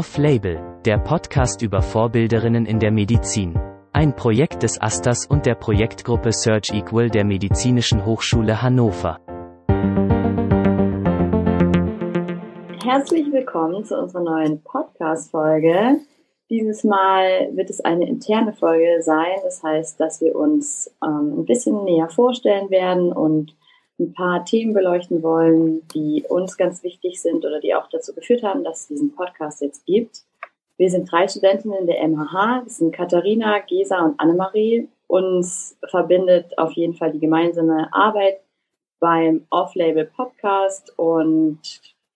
Off-Label, der Podcast über Vorbilderinnen in der Medizin. Ein Projekt des Asters und der Projektgruppe Search Equal der Medizinischen Hochschule Hannover. Herzlich willkommen zu unserer neuen Podcast-Folge. Dieses Mal wird es eine interne Folge sein. Das heißt, dass wir uns ähm, ein bisschen näher vorstellen werden und ein paar Themen beleuchten wollen, die uns ganz wichtig sind oder die auch dazu geführt haben, dass es diesen Podcast jetzt gibt. Wir sind drei Studentinnen der MHH. Das sind Katharina, Gesa und Annemarie. Uns verbindet auf jeden Fall die gemeinsame Arbeit beim Off-Label Podcast und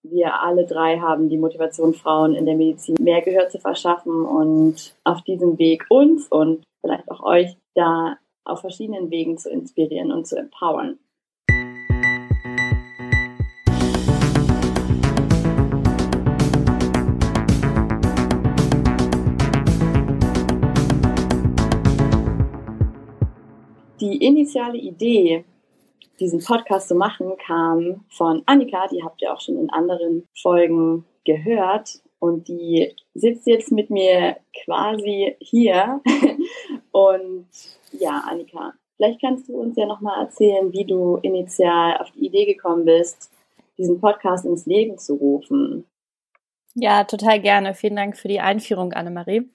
wir alle drei haben die Motivation, Frauen in der Medizin mehr Gehör zu verschaffen und auf diesem Weg uns und vielleicht auch euch da auf verschiedenen Wegen zu inspirieren und zu empowern. Die initiale Idee, diesen Podcast zu machen, kam von Annika, die habt ihr auch schon in anderen Folgen gehört. Und die sitzt jetzt mit mir quasi hier. Und ja, Annika, vielleicht kannst du uns ja nochmal erzählen, wie du initial auf die Idee gekommen bist, diesen Podcast ins Leben zu rufen. Ja, total gerne. Vielen Dank für die Einführung, Annemarie.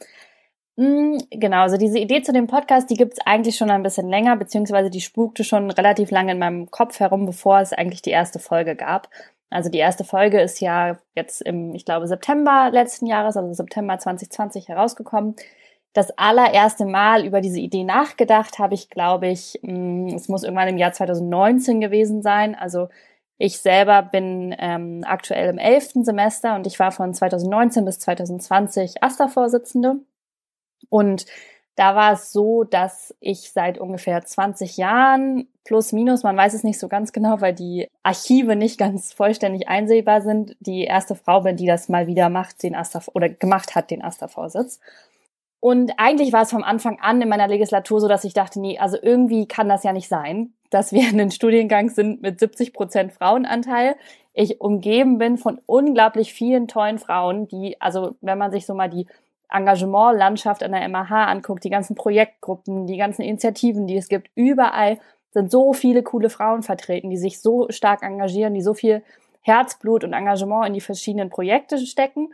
Mm, genau, also diese Idee zu dem Podcast, die gibt es eigentlich schon ein bisschen länger, beziehungsweise die spukte schon relativ lange in meinem Kopf herum, bevor es eigentlich die erste Folge gab. Also die erste Folge ist ja jetzt im, ich glaube, September letzten Jahres, also September 2020 herausgekommen. Das allererste Mal über diese Idee nachgedacht habe ich, glaube ich, mm, es muss irgendwann im Jahr 2019 gewesen sein. Also ich selber bin ähm, aktuell im elften Semester und ich war von 2019 bis 2020 AStA-Vorsitzende und da war es so, dass ich seit ungefähr 20 Jahren plus minus, man weiß es nicht so ganz genau, weil die Archive nicht ganz vollständig einsehbar sind, die erste Frau bin, die das mal wieder macht, den Asta oder gemacht hat, den Asta-Vorsitz. Und eigentlich war es vom Anfang an in meiner Legislatur so, dass ich dachte, nee, also irgendwie kann das ja nicht sein, dass wir in einem Studiengang sind mit 70 Prozent Frauenanteil. Ich umgeben bin von unglaublich vielen tollen Frauen, die, also wenn man sich so mal die Engagementlandschaft an der MAH anguckt, die ganzen Projektgruppen, die ganzen Initiativen, die es gibt, überall sind so viele coole Frauen vertreten, die sich so stark engagieren, die so viel Herzblut und Engagement in die verschiedenen Projekte stecken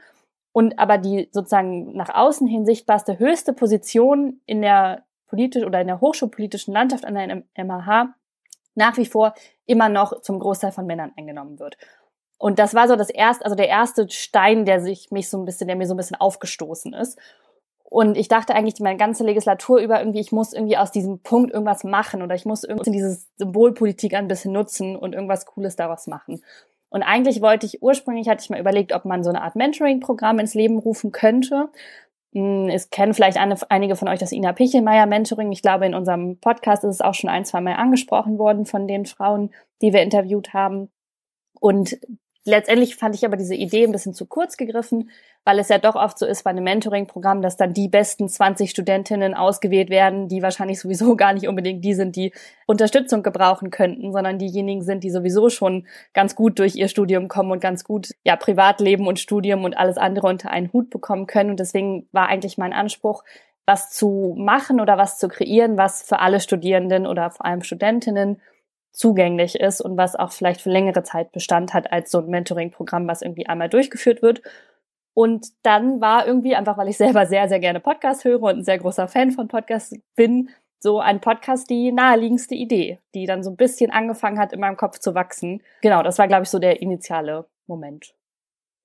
und aber die sozusagen nach außen hin sichtbarste höchste Position in der politisch oder in der hochschulpolitischen Landschaft an der MAH nach wie vor immer noch zum Großteil von Männern eingenommen wird. Und das war so das erste, also der erste Stein, der sich mich so ein bisschen, der mir so ein bisschen aufgestoßen ist. Und ich dachte eigentlich meine ganze Legislatur über irgendwie, ich muss irgendwie aus diesem Punkt irgendwas machen oder ich muss irgendwie diese Symbolpolitik ein bisschen nutzen und irgendwas Cooles daraus machen. Und eigentlich wollte ich, ursprünglich hatte ich mal überlegt, ob man so eine Art Mentoring-Programm ins Leben rufen könnte. Hm, es kennen vielleicht eine, einige von euch das Ina Pichelmeier Mentoring. Ich glaube, in unserem Podcast ist es auch schon ein, zwei Mal angesprochen worden von den Frauen, die wir interviewt haben. Und Letztendlich fand ich aber diese Idee ein bisschen zu kurz gegriffen, weil es ja doch oft so ist bei einem Mentoring-Programm, dass dann die besten 20 Studentinnen ausgewählt werden, die wahrscheinlich sowieso gar nicht unbedingt die sind, die Unterstützung gebrauchen könnten, sondern diejenigen sind, die sowieso schon ganz gut durch ihr Studium kommen und ganz gut ja Privatleben und Studium und alles andere unter einen Hut bekommen können. Und deswegen war eigentlich mein Anspruch, was zu machen oder was zu kreieren, was für alle Studierenden oder vor allem Studentinnen zugänglich ist und was auch vielleicht für längere Zeit Bestand hat als so ein Mentoring-Programm, was irgendwie einmal durchgeführt wird. Und dann war irgendwie, einfach weil ich selber sehr, sehr gerne Podcasts höre und ein sehr großer Fan von Podcasts bin, so ein Podcast die naheliegendste Idee, die dann so ein bisschen angefangen hat, in meinem Kopf zu wachsen. Genau, das war, glaube ich, so der initiale Moment.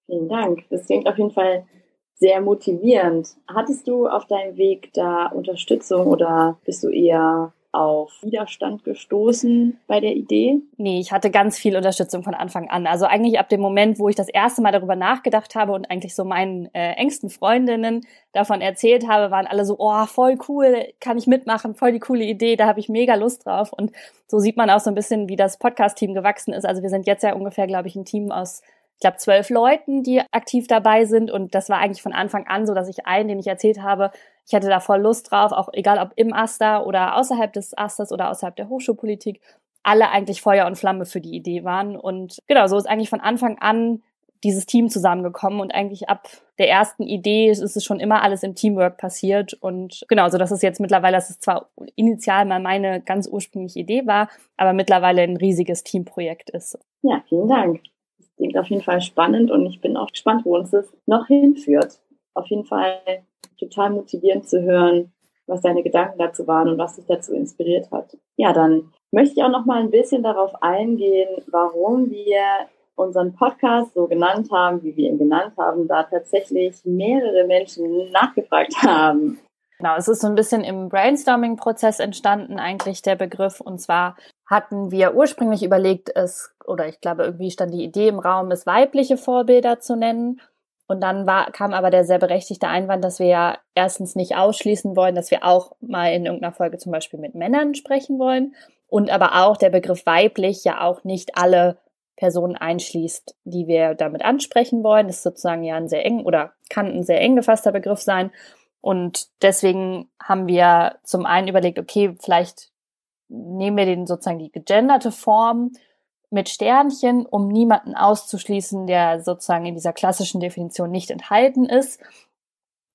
Vielen Dank. Das klingt auf jeden Fall sehr motivierend. Hattest du auf deinem Weg da Unterstützung oder bist du eher auf Widerstand gestoßen bei der Idee? Nee, ich hatte ganz viel Unterstützung von Anfang an. Also eigentlich ab dem Moment, wo ich das erste Mal darüber nachgedacht habe und eigentlich so meinen äh, engsten Freundinnen davon erzählt habe, waren alle so, oh, voll cool, kann ich mitmachen, voll die coole Idee, da habe ich mega Lust drauf. Und so sieht man auch so ein bisschen, wie das Podcast-Team gewachsen ist. Also wir sind jetzt ja ungefähr, glaube ich, ein Team aus ich glaube, zwölf Leuten, die aktiv dabei sind. Und das war eigentlich von Anfang an so, dass ich einen, den ich erzählt habe, ich hatte da voll Lust drauf, auch egal ob im Aster oder außerhalb des Asters oder außerhalb der Hochschulpolitik, alle eigentlich Feuer und Flamme für die Idee waren. Und genau, so ist eigentlich von Anfang an dieses Team zusammengekommen und eigentlich ab der ersten Idee ist es schon immer alles im Teamwork passiert und genau, so dass es jetzt mittlerweile, dass es zwar initial mal meine ganz ursprüngliche Idee war, aber mittlerweile ein riesiges Teamprojekt ist. Ja, vielen Dank. Klingt auf jeden Fall spannend und ich bin auch gespannt, wo uns das noch hinführt. Auf jeden Fall total motivierend zu hören, was deine Gedanken dazu waren und was dich dazu inspiriert hat. Ja, dann möchte ich auch noch mal ein bisschen darauf eingehen, warum wir unseren Podcast so genannt haben, wie wir ihn genannt haben, da tatsächlich mehrere Menschen nachgefragt haben. Genau, es ist so ein bisschen im Brainstorming-Prozess entstanden, eigentlich der Begriff. Und zwar hatten wir ursprünglich überlegt, es, oder ich glaube, irgendwie stand die Idee im Raum, es weibliche Vorbilder zu nennen. Und dann war, kam aber der sehr berechtigte Einwand, dass wir ja erstens nicht ausschließen wollen, dass wir auch mal in irgendeiner Folge zum Beispiel mit Männern sprechen wollen. Und aber auch der Begriff weiblich ja auch nicht alle Personen einschließt, die wir damit ansprechen wollen. Das ist sozusagen ja ein sehr eng oder kann ein sehr eng gefasster Begriff sein. Und deswegen haben wir zum einen überlegt, okay, vielleicht nehmen wir den sozusagen die gegenderte Form mit Sternchen, um niemanden auszuschließen, der sozusagen in dieser klassischen Definition nicht enthalten ist.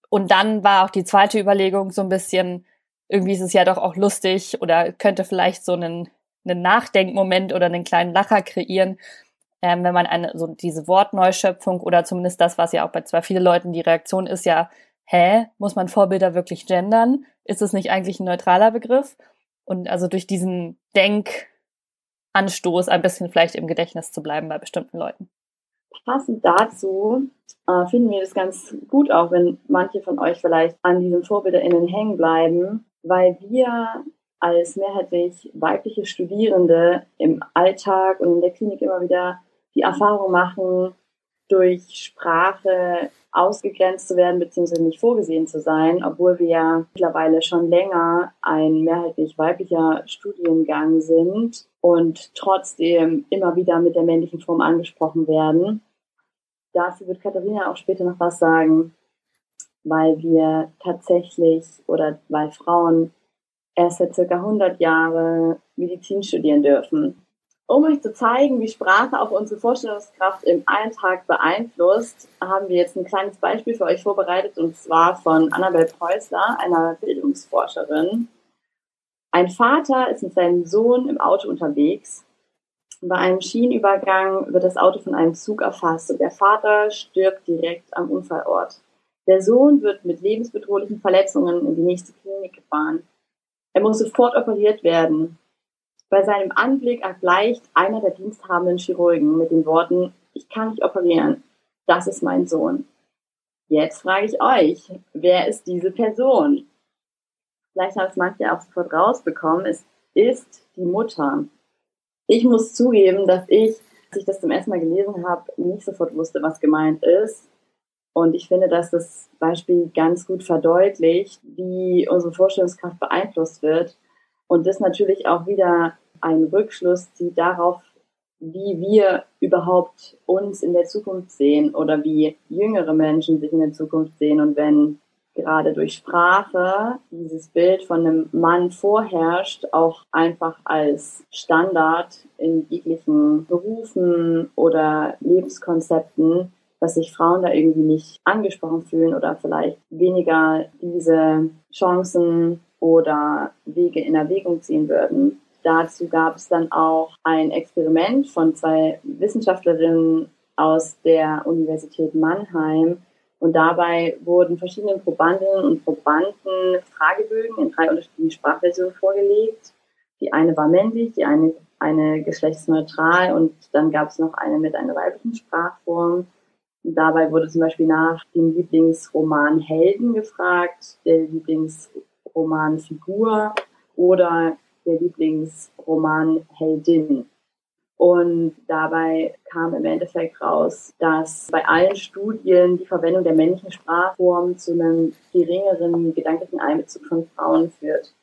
Und dann war auch die zweite Überlegung so ein bisschen, irgendwie ist es ja doch auch lustig oder könnte vielleicht so einen einen Nachdenkmoment oder einen kleinen Lacher kreieren, ähm, wenn man eine, so diese Wortneuschöpfung oder zumindest das, was ja auch bei zwar vielen Leuten die Reaktion ist, ja, hä, muss man Vorbilder wirklich gendern? Ist es nicht eigentlich ein neutraler Begriff? Und also durch diesen Denkanstoß ein bisschen vielleicht im Gedächtnis zu bleiben bei bestimmten Leuten. Passend dazu äh, finden wir das ganz gut auch, wenn manche von euch vielleicht an diesen VorbilderInnen hängen bleiben, weil wir als mehrheitlich weibliche Studierende im Alltag und in der Klinik immer wieder die Erfahrung machen, durch Sprache ausgegrenzt zu werden bzw. nicht vorgesehen zu sein, obwohl wir ja mittlerweile schon länger ein mehrheitlich weiblicher Studiengang sind und trotzdem immer wieder mit der männlichen Form angesprochen werden. Dazu wird Katharina auch später noch was sagen, weil wir tatsächlich oder weil Frauen erst seit circa 100 Jahren Medizin studieren dürfen. Um euch zu zeigen, wie Sprache auch unsere Vorstellungskraft im Alltag beeinflusst, haben wir jetzt ein kleines Beispiel für euch vorbereitet und zwar von Annabel Preußler, einer Bildungsforscherin. Ein Vater ist mit seinem Sohn im Auto unterwegs. Bei einem Schienenübergang wird das Auto von einem Zug erfasst und der Vater stirbt direkt am Unfallort. Der Sohn wird mit lebensbedrohlichen Verletzungen in die nächste Klinik gefahren. Er muss sofort operiert werden. Bei seinem Anblick erbleicht einer der diensthabenden Chirurgen mit den Worten, ich kann nicht operieren, das ist mein Sohn. Jetzt frage ich euch, wer ist diese Person? Vielleicht haben es manche auch sofort rausbekommen. Es ist die Mutter. Ich muss zugeben, dass ich, als ich das zum ersten Mal gelesen habe, nicht sofort wusste, was gemeint ist. Und ich finde, dass das Beispiel ganz gut verdeutlicht, wie unsere Vorstellungskraft beeinflusst wird. Und das natürlich auch wieder einen Rückschluss zieht darauf, wie wir überhaupt uns in der Zukunft sehen oder wie jüngere Menschen sich in der Zukunft sehen. Und wenn gerade durch Sprache dieses Bild von einem Mann vorherrscht, auch einfach als Standard in jeglichen Berufen oder Lebenskonzepten, dass sich Frauen da irgendwie nicht angesprochen fühlen oder vielleicht weniger diese Chancen oder Wege in Erwägung ziehen würden. Dazu gab es dann auch ein Experiment von zwei Wissenschaftlerinnen aus der Universität Mannheim. Und dabei wurden verschiedenen Probandinnen und Probanden Fragebögen in drei unterschiedlichen Sprachversionen vorgelegt. Die eine war männlich, die eine, eine geschlechtsneutral und dann gab es noch eine mit einer weiblichen Sprachform. Dabei wurde zum Beispiel nach dem Lieblingsroman Helden gefragt, der Lieblingsroman Figur oder der Lieblingsroman Heldin. Und dabei kam im Endeffekt raus, dass bei allen Studien die Verwendung der männlichen Sprachform zu einem geringeren gedanklichen Einbezug von Frauen führt.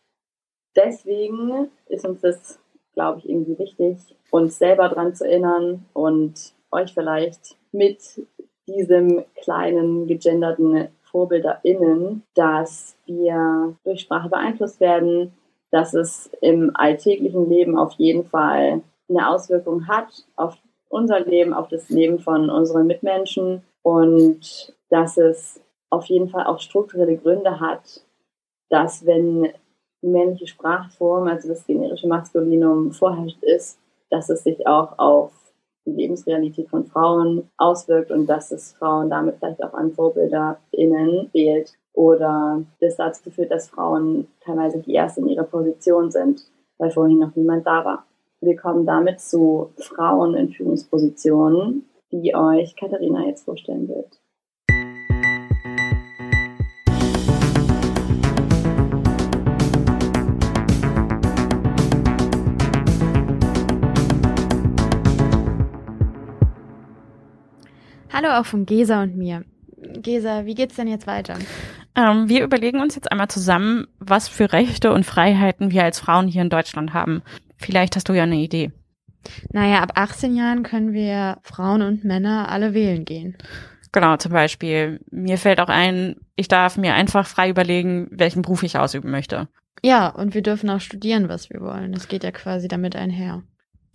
Deswegen ist uns das, glaube ich, irgendwie wichtig, uns selber dran zu erinnern und euch vielleicht mit diesem kleinen gegenderten VorbilderInnen, dass wir durch Sprache beeinflusst werden, dass es im alltäglichen Leben auf jeden Fall eine Auswirkung hat auf unser Leben, auf das Leben von unseren Mitmenschen und dass es auf jeden Fall auch strukturelle Gründe hat, dass wenn männliche Sprachform, also das generische Maskulinum, vorherrscht ist, dass es sich auch auf die Lebensrealität von Frauen auswirkt und dass es Frauen damit vielleicht auch an VorbilderInnen wählt oder das dazu führt, dass Frauen teilweise die erste in ihrer Position sind, weil vorhin noch niemand da war. Wir kommen damit zu Frauen in Führungspositionen, die euch Katharina jetzt vorstellen wird. Hallo auch von Gesa und mir. Gesa, wie geht's denn jetzt weiter? Ähm, wir überlegen uns jetzt einmal zusammen, was für Rechte und Freiheiten wir als Frauen hier in Deutschland haben. Vielleicht hast du ja eine Idee. Naja, ab 18 Jahren können wir Frauen und Männer alle wählen gehen. Genau, zum Beispiel. Mir fällt auch ein, ich darf mir einfach frei überlegen, welchen Beruf ich ausüben möchte. Ja, und wir dürfen auch studieren, was wir wollen. Das geht ja quasi damit einher.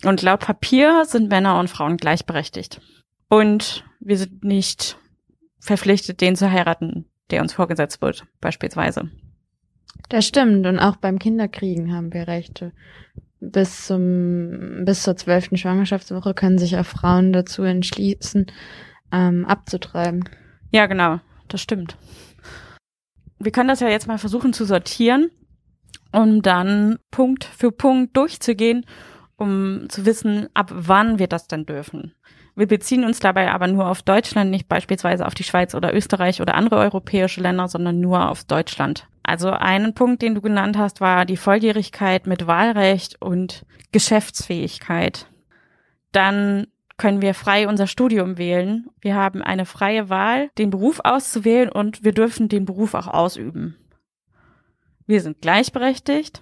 Und laut Papier sind Männer und Frauen gleichberechtigt. Und wir sind nicht verpflichtet, den zu heiraten, der uns vorgesetzt wird, beispielsweise. Das stimmt. Und auch beim Kinderkriegen haben wir Rechte. Bis zum, bis zur zwölften Schwangerschaftswoche können sich auch Frauen dazu entschließen, ähm, abzutreiben. Ja, genau. Das stimmt. Wir können das ja jetzt mal versuchen zu sortieren, um dann Punkt für Punkt durchzugehen, um zu wissen, ab wann wir das denn dürfen. Wir beziehen uns dabei aber nur auf Deutschland, nicht beispielsweise auf die Schweiz oder Österreich oder andere europäische Länder, sondern nur auf Deutschland. Also einen Punkt, den du genannt hast, war die Volljährigkeit mit Wahlrecht und Geschäftsfähigkeit. Dann können wir frei unser Studium wählen. Wir haben eine freie Wahl, den Beruf auszuwählen und wir dürfen den Beruf auch ausüben. Wir sind gleichberechtigt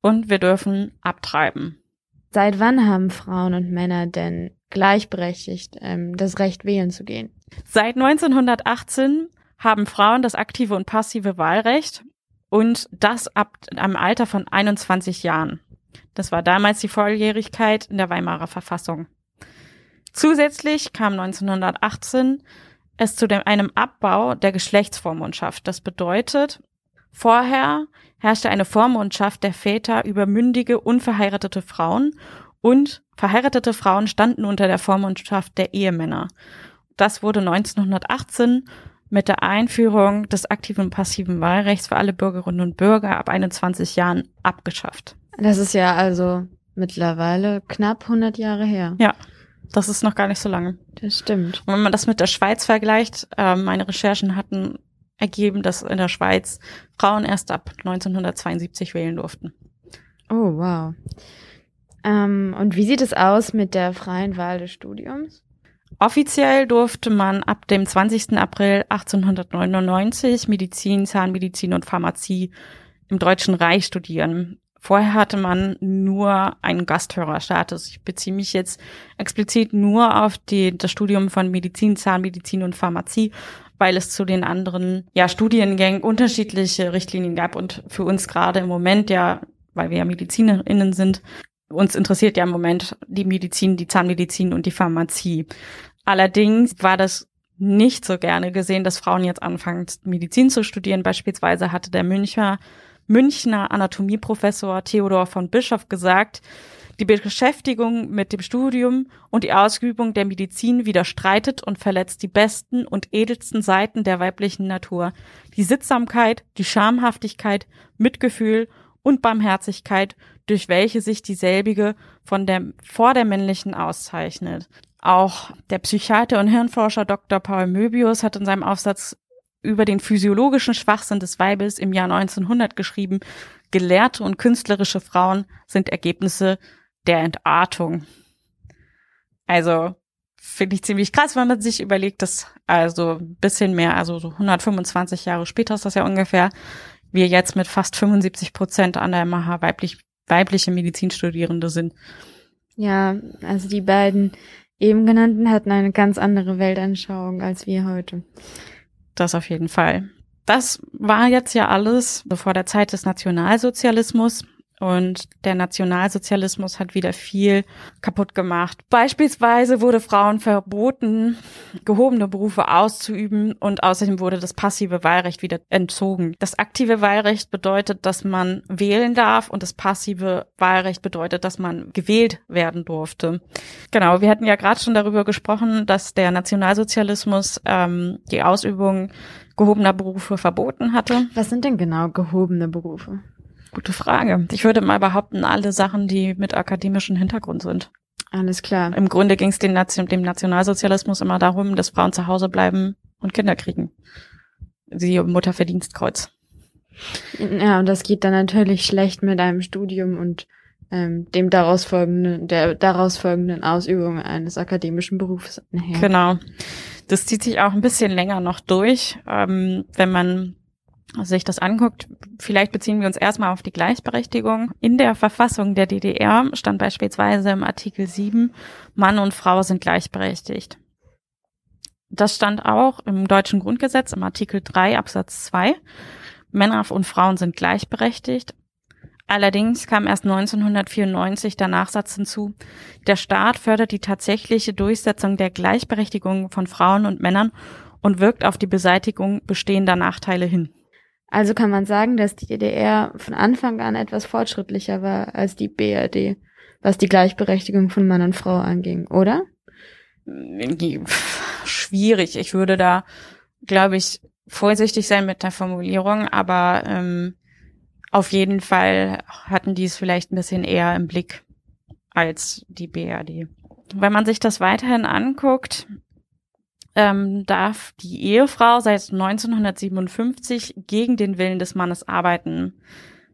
und wir dürfen abtreiben. Seit wann haben Frauen und Männer denn gleichberechtigt ähm, das Recht wählen zu gehen. Seit 1918 haben Frauen das aktive und passive Wahlrecht und das ab einem Alter von 21 Jahren. Das war damals die Volljährigkeit in der Weimarer Verfassung. Zusätzlich kam 1918 es zu dem, einem Abbau der Geschlechtsvormundschaft. Das bedeutet, vorher herrschte eine Vormundschaft der Väter über mündige, unverheiratete Frauen und verheiratete Frauen standen unter der Vormundschaft der Ehemänner. Das wurde 1918 mit der Einführung des aktiven und passiven Wahlrechts für alle Bürgerinnen und Bürger ab 21 Jahren abgeschafft. Das ist ja also mittlerweile knapp 100 Jahre her. Ja, das ist noch gar nicht so lange. Das stimmt. Und wenn man das mit der Schweiz vergleicht, äh, meine Recherchen hatten ergeben, dass in der Schweiz Frauen erst ab 1972 wählen durften. Oh, wow. Ähm, und wie sieht es aus mit der freien Wahl des Studiums? Offiziell durfte man ab dem 20. April 1899 Medizin, Zahnmedizin und Pharmazie im Deutschen Reich studieren. Vorher hatte man nur einen Gasthörerstatus. Ich beziehe mich jetzt explizit nur auf die, das Studium von Medizin, Zahnmedizin und Pharmazie, weil es zu den anderen ja, Studiengängen unterschiedliche Richtlinien gab und für uns gerade im Moment ja, weil wir ja MedizinerInnen sind, uns interessiert ja im Moment die Medizin, die Zahnmedizin und die Pharmazie. Allerdings war das nicht so gerne gesehen, dass Frauen jetzt anfangen, Medizin zu studieren. Beispielsweise hatte der Münchner, Münchner Anatomieprofessor Theodor von Bischof gesagt, die Beschäftigung mit dem Studium und die Ausübung der Medizin widerstreitet und verletzt die besten und edelsten Seiten der weiblichen Natur. Die Sittsamkeit, die Schamhaftigkeit, Mitgefühl und Barmherzigkeit, durch welche sich dieselbige von der, vor der männlichen auszeichnet. Auch der Psychiater und Hirnforscher Dr. Paul Möbius hat in seinem Aufsatz über den physiologischen Schwachsinn des Weibes im Jahr 1900 geschrieben, gelehrte und künstlerische Frauen sind Ergebnisse der Entartung. Also finde ich ziemlich krass, wenn man sich überlegt, dass also ein bisschen mehr, also so 125 Jahre später ist das ja ungefähr, wir jetzt mit fast 75 Prozent an der MH weiblich, weibliche Medizinstudierende sind. Ja, also die beiden eben genannten hatten eine ganz andere Weltanschauung als wir heute. Das auf jeden Fall. Das war jetzt ja alles vor der Zeit des Nationalsozialismus. Und der Nationalsozialismus hat wieder viel kaputt gemacht. Beispielsweise wurde Frauen verboten, gehobene Berufe auszuüben und außerdem wurde das passive Wahlrecht wieder entzogen. Das aktive Wahlrecht bedeutet, dass man wählen darf und das passive Wahlrecht bedeutet, dass man gewählt werden durfte. Genau, wir hatten ja gerade schon darüber gesprochen, dass der Nationalsozialismus ähm, die Ausübung gehobener Berufe verboten hatte. Was sind denn genau gehobene Berufe? Gute Frage. Ich würde mal behaupten, alle Sachen, die mit akademischem Hintergrund sind. Alles klar. Im Grunde ging es dem, dem Nationalsozialismus immer darum, dass Frauen zu Hause bleiben und Kinder kriegen. Sie Mutterverdienstkreuz. Ja, und das geht dann natürlich schlecht mit einem Studium und ähm, dem daraus folgenden, der daraus folgenden Ausübung eines akademischen Berufs nachher. Genau. Das zieht sich auch ein bisschen länger noch durch, ähm, wenn man sich das anguckt, vielleicht beziehen wir uns erstmal auf die Gleichberechtigung. In der Verfassung der DDR stand beispielsweise im Artikel 7, Mann und Frau sind gleichberechtigt. Das stand auch im deutschen Grundgesetz im Artikel 3 Absatz 2. Männer und Frauen sind gleichberechtigt. Allerdings kam erst 1994 der Nachsatz hinzu, der Staat fördert die tatsächliche Durchsetzung der Gleichberechtigung von Frauen und Männern und wirkt auf die Beseitigung bestehender Nachteile hin. Also kann man sagen, dass die DDR von Anfang an etwas fortschrittlicher war als die BRD, was die Gleichberechtigung von Mann und Frau anging, oder? Schwierig. Ich würde da, glaube ich, vorsichtig sein mit der Formulierung, aber ähm, auf jeden Fall hatten die es vielleicht ein bisschen eher im Blick als die BRD. Wenn man sich das weiterhin anguckt, ähm, darf die Ehefrau seit 1957 gegen den Willen des Mannes arbeiten.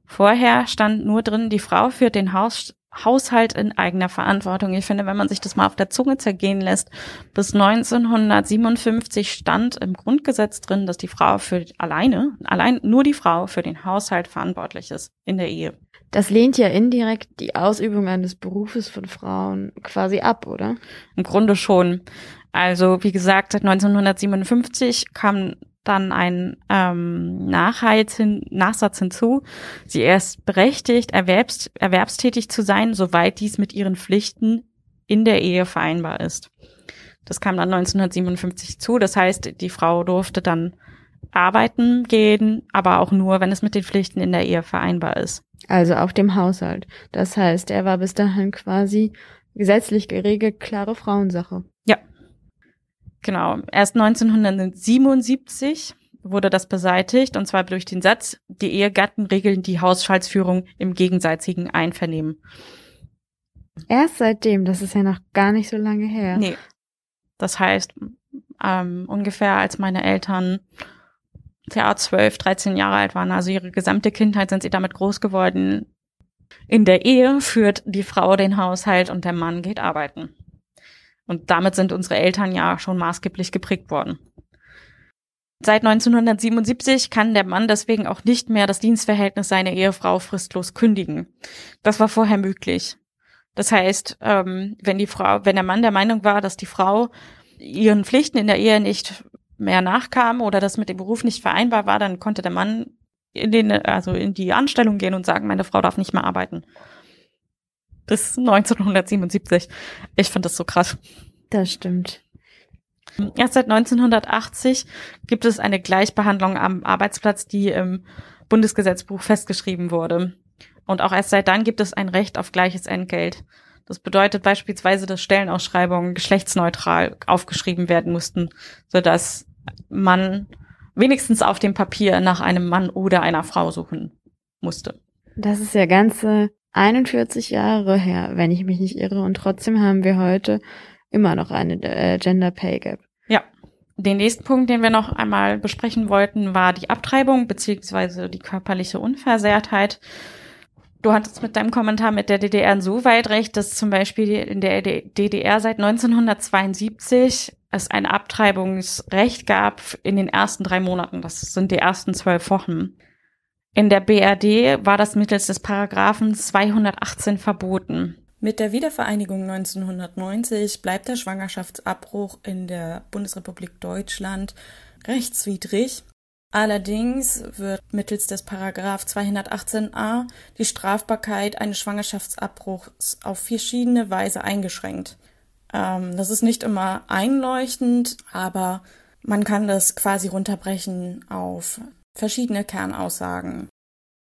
Vorher stand nur drin, die Frau führt den Haus Haushalt in eigener Verantwortung. Ich finde, wenn man sich das mal auf der Zunge zergehen lässt, bis 1957 stand im Grundgesetz drin, dass die Frau für alleine, allein nur die Frau für den Haushalt verantwortlich ist in der Ehe. Das lehnt ja indirekt die Ausübung eines Berufes von Frauen quasi ab, oder? Im Grunde schon. Also wie gesagt, seit 1957 kam dann ein ähm, hin, Nachsatz hinzu. Sie ist berechtigt, erwerbs, erwerbstätig zu sein, soweit dies mit ihren Pflichten in der Ehe vereinbar ist. Das kam dann 1957 zu. Das heißt, die Frau durfte dann arbeiten gehen, aber auch nur, wenn es mit den Pflichten in der Ehe vereinbar ist. Also auf dem Haushalt. Das heißt, er war bis dahin quasi gesetzlich geregelt, klare Frauensache. Ja, Genau. Erst 1977 wurde das beseitigt, und zwar durch den Satz, die Ehegatten regeln die Haushaltsführung im gegenseitigen Einvernehmen. Erst seitdem, das ist ja noch gar nicht so lange her. Nee. Das heißt, ähm, ungefähr als meine Eltern ja, 12, 13 Jahre alt waren, also ihre gesamte Kindheit sind sie damit groß geworden. In der Ehe führt die Frau den Haushalt und der Mann geht arbeiten. Und damit sind unsere Eltern ja schon maßgeblich geprägt worden. Seit 1977 kann der Mann deswegen auch nicht mehr das Dienstverhältnis seiner Ehefrau fristlos kündigen. Das war vorher möglich. Das heißt, ähm, wenn die Frau, wenn der Mann der Meinung war, dass die Frau ihren Pflichten in der Ehe nicht mehr nachkam oder das mit dem Beruf nicht vereinbar war, dann konnte der Mann in den, also in die Anstellung gehen und sagen, meine Frau darf nicht mehr arbeiten bis 1977. Ich finde das so krass. Das stimmt. Erst seit 1980 gibt es eine Gleichbehandlung am Arbeitsplatz, die im Bundesgesetzbuch festgeschrieben wurde. Und auch erst seit dann gibt es ein Recht auf gleiches Entgelt. Das bedeutet beispielsweise, dass Stellenausschreibungen geschlechtsneutral aufgeschrieben werden mussten, sodass man wenigstens auf dem Papier nach einem Mann oder einer Frau suchen musste. Das ist ja ganze 41 Jahre her, wenn ich mich nicht irre. Und trotzdem haben wir heute immer noch eine äh, Gender Pay Gap. Ja. Den nächsten Punkt, den wir noch einmal besprechen wollten, war die Abtreibung beziehungsweise die körperliche Unversehrtheit. Du hattest mit deinem Kommentar mit der DDR insoweit recht, dass zum Beispiel in der DDR seit 1972 es ein Abtreibungsrecht gab in den ersten drei Monaten. Das sind die ersten zwölf Wochen. In der BRD war das mittels des Paragraphen 218 verboten. Mit der Wiedervereinigung 1990 bleibt der Schwangerschaftsabbruch in der Bundesrepublik Deutschland rechtswidrig Allerdings wird mittels des Paragraph 218a die Strafbarkeit eines Schwangerschaftsabbruchs auf verschiedene Weise eingeschränkt. Ähm, das ist nicht immer einleuchtend, aber man kann das quasi runterbrechen auf verschiedene Kernaussagen.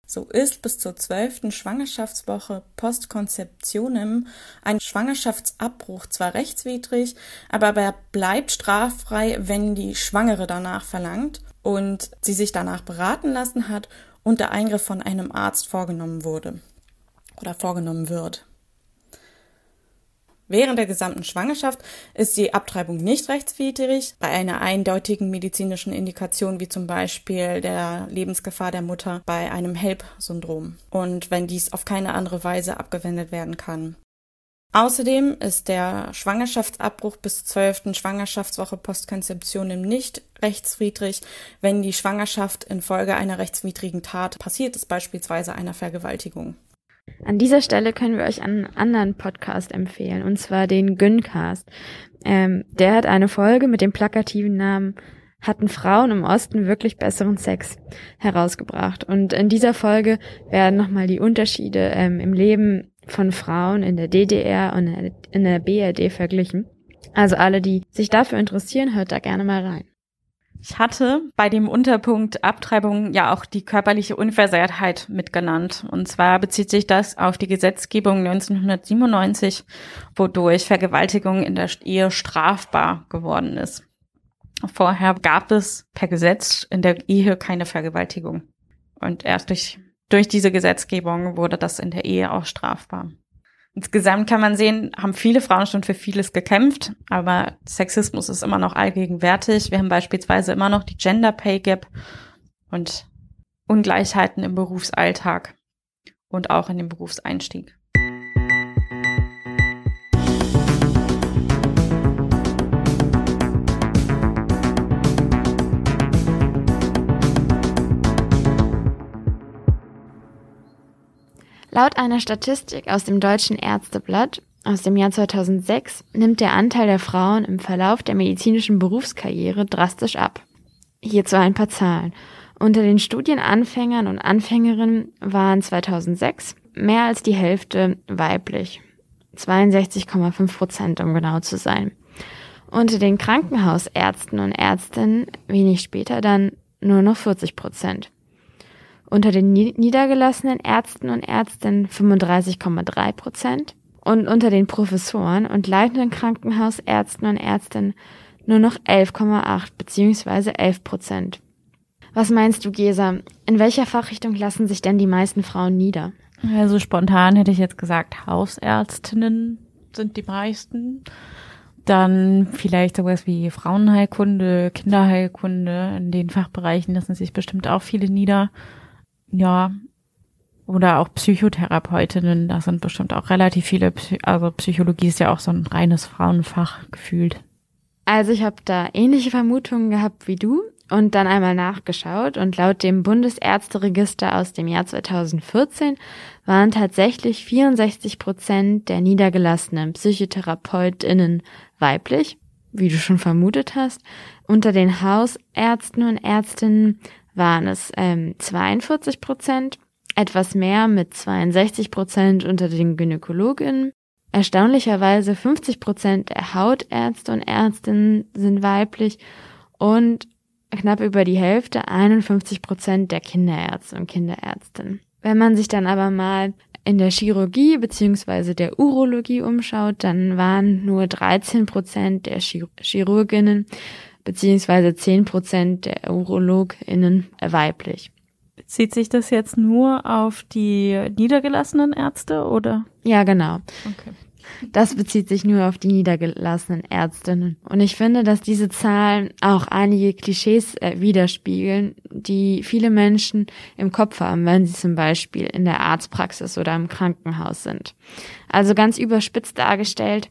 So ist bis zur zwölften Schwangerschaftswoche Postkonzeptionem ein Schwangerschaftsabbruch zwar rechtswidrig, aber er bleibt straffrei, wenn die Schwangere danach verlangt und sie sich danach beraten lassen hat und der Eingriff von einem Arzt vorgenommen wurde oder vorgenommen wird. Während der gesamten Schwangerschaft ist die Abtreibung nicht rechtswidrig. Bei einer eindeutigen medizinischen Indikation wie zum Beispiel der Lebensgefahr der Mutter bei einem HELP-Syndrom und wenn dies auf keine andere Weise abgewendet werden kann. Außerdem ist der Schwangerschaftsabbruch bis zur 12. Schwangerschaftswoche Postkonzeption nicht rechtswidrig, wenn die Schwangerschaft infolge einer rechtswidrigen Tat passiert ist, beispielsweise einer Vergewaltigung. An dieser Stelle können wir euch einen anderen Podcast empfehlen, und zwar den Güncast. Ähm, der hat eine Folge mit dem plakativen Namen Hatten Frauen im Osten wirklich besseren Sex herausgebracht. Und in dieser Folge werden nochmal die Unterschiede ähm, im Leben von Frauen in der DDR und in der BRD verglichen. Also alle, die sich dafür interessieren, hört da gerne mal rein. Ich hatte bei dem Unterpunkt Abtreibung ja auch die körperliche Unversehrtheit mitgenannt. Und zwar bezieht sich das auf die Gesetzgebung 1997, wodurch Vergewaltigung in der Ehe strafbar geworden ist. Vorher gab es per Gesetz in der Ehe keine Vergewaltigung. Und erst durch durch diese Gesetzgebung wurde das in der Ehe auch strafbar. Insgesamt kann man sehen, haben viele Frauen schon für vieles gekämpft, aber Sexismus ist immer noch allgegenwärtig. Wir haben beispielsweise immer noch die Gender Pay Gap und Ungleichheiten im Berufsalltag und auch in dem Berufseinstieg. Laut einer Statistik aus dem Deutschen Ärzteblatt aus dem Jahr 2006 nimmt der Anteil der Frauen im Verlauf der medizinischen Berufskarriere drastisch ab. Hierzu ein paar Zahlen. Unter den Studienanfängern und Anfängerinnen waren 2006 mehr als die Hälfte weiblich. 62,5 Prozent, um genau zu sein. Unter den Krankenhausärzten und Ärztinnen wenig später dann nur noch 40 Prozent unter den niedergelassenen Ärzten und Ärztinnen 35,3 Prozent und unter den Professoren und leitenden Krankenhausärzten und Ärztinnen nur noch 11,8 beziehungsweise 11 Prozent. Was meinst du, Gesa? In welcher Fachrichtung lassen sich denn die meisten Frauen nieder? Also spontan hätte ich jetzt gesagt, Hausärztinnen sind die meisten. Dann vielleicht sowas wie Frauenheilkunde, Kinderheilkunde. In den Fachbereichen lassen sich bestimmt auch viele nieder. Ja. Oder auch Psychotherapeutinnen, da sind bestimmt auch relativ viele, also Psychologie ist ja auch so ein reines Frauenfach gefühlt. Also ich habe da ähnliche Vermutungen gehabt wie du und dann einmal nachgeschaut und laut dem Bundesärzteregister aus dem Jahr 2014 waren tatsächlich 64 Prozent der niedergelassenen PsychotherapeutInnen weiblich, wie du schon vermutet hast. Unter den Hausärzten und Ärztinnen waren es ähm, 42 Prozent, etwas mehr mit 62 Prozent unter den Gynäkologinnen. Erstaunlicherweise 50 Prozent der Hautärzte und Ärztinnen sind weiblich und knapp über die Hälfte, 51 Prozent der Kinderärzte und Kinderärztinnen. Wenn man sich dann aber mal in der Chirurgie beziehungsweise der Urologie umschaut, dann waren nur 13 Prozent der Chirurginnen beziehungsweise zehn Prozent der UrologInnen weiblich. Bezieht sich das jetzt nur auf die niedergelassenen Ärzte oder? Ja, genau. Okay. Das bezieht sich nur auf die niedergelassenen Ärztinnen. Und ich finde, dass diese Zahlen auch einige Klischees äh, widerspiegeln, die viele Menschen im Kopf haben, wenn sie zum Beispiel in der Arztpraxis oder im Krankenhaus sind. Also ganz überspitzt dargestellt,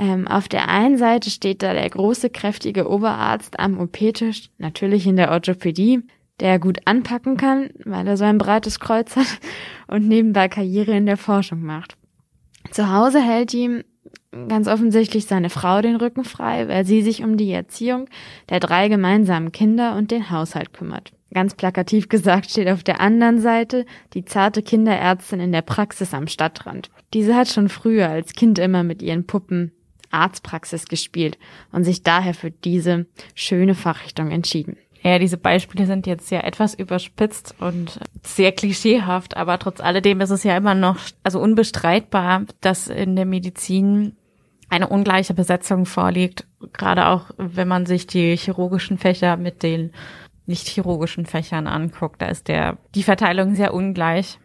ähm, auf der einen Seite steht da der große, kräftige Oberarzt am OP-Tisch, natürlich in der Orthopädie, der gut anpacken kann, weil er so ein breites Kreuz hat und nebenbei Karriere in der Forschung macht. Zu Hause hält ihm ganz offensichtlich seine Frau den Rücken frei, weil sie sich um die Erziehung der drei gemeinsamen Kinder und den Haushalt kümmert. Ganz plakativ gesagt steht auf der anderen Seite die zarte Kinderärztin in der Praxis am Stadtrand. Diese hat schon früher als Kind immer mit ihren Puppen Arztpraxis gespielt und sich daher für diese schöne Fachrichtung entschieden. Ja, diese Beispiele sind jetzt ja etwas überspitzt und sehr klischeehaft, aber trotz alledem ist es ja immer noch, also unbestreitbar, dass in der Medizin eine ungleiche Besetzung vorliegt, gerade auch wenn man sich die chirurgischen Fächer mit den nicht chirurgischen Fächern anguckt, da ist der die Verteilung sehr ungleich.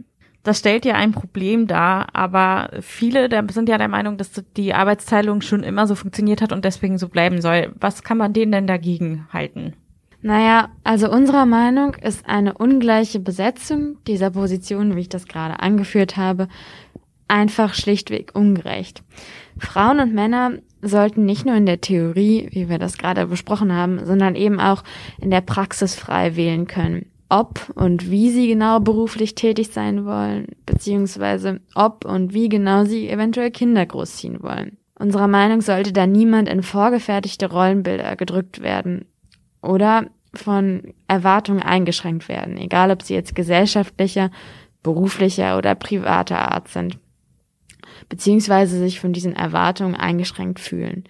Das stellt ja ein Problem dar, aber viele der sind ja der Meinung, dass die Arbeitsteilung schon immer so funktioniert hat und deswegen so bleiben soll. Was kann man denen denn dagegen halten? Naja, also unserer Meinung ist eine ungleiche Besetzung dieser Position, wie ich das gerade angeführt habe, einfach schlichtweg ungerecht. Frauen und Männer sollten nicht nur in der Theorie, wie wir das gerade besprochen haben, sondern eben auch in der Praxis frei wählen können. Ob und wie sie genau beruflich tätig sein wollen, beziehungsweise ob und wie genau sie eventuell Kinder großziehen wollen. Unserer Meinung sollte da niemand in vorgefertigte Rollenbilder gedrückt werden oder von Erwartungen eingeschränkt werden, egal ob sie jetzt gesellschaftlicher, beruflicher oder privater Art sind, beziehungsweise sich von diesen Erwartungen eingeschränkt fühlen.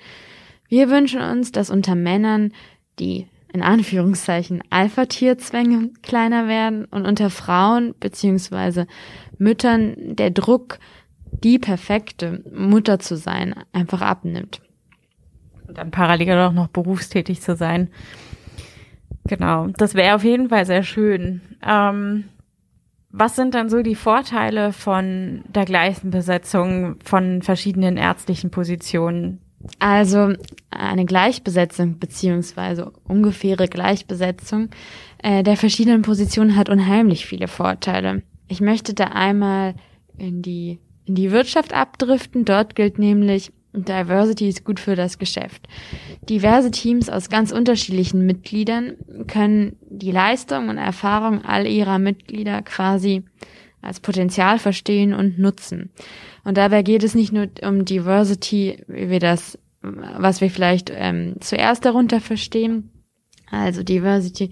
Wir wünschen uns, dass unter Männern die in Anführungszeichen Alpha-Tierzwänge kleiner werden und unter Frauen beziehungsweise Müttern der Druck, die perfekte Mutter zu sein, einfach abnimmt. Und dann parallel auch noch berufstätig zu sein. Genau, das wäre auf jeden Fall sehr schön. Ähm, was sind dann so die Vorteile von der gleichen Besetzung von verschiedenen ärztlichen Positionen? Also eine Gleichbesetzung beziehungsweise ungefähre Gleichbesetzung äh, der verschiedenen Positionen hat unheimlich viele Vorteile. Ich möchte da einmal in die in die Wirtschaft abdriften. Dort gilt nämlich, Diversity ist gut für das Geschäft. Diverse Teams aus ganz unterschiedlichen Mitgliedern können die Leistung und Erfahrung all ihrer Mitglieder quasi als Potenzial verstehen und nutzen. Und dabei geht es nicht nur um Diversity, wie wir das, was wir vielleicht ähm, zuerst darunter verstehen, also Diversity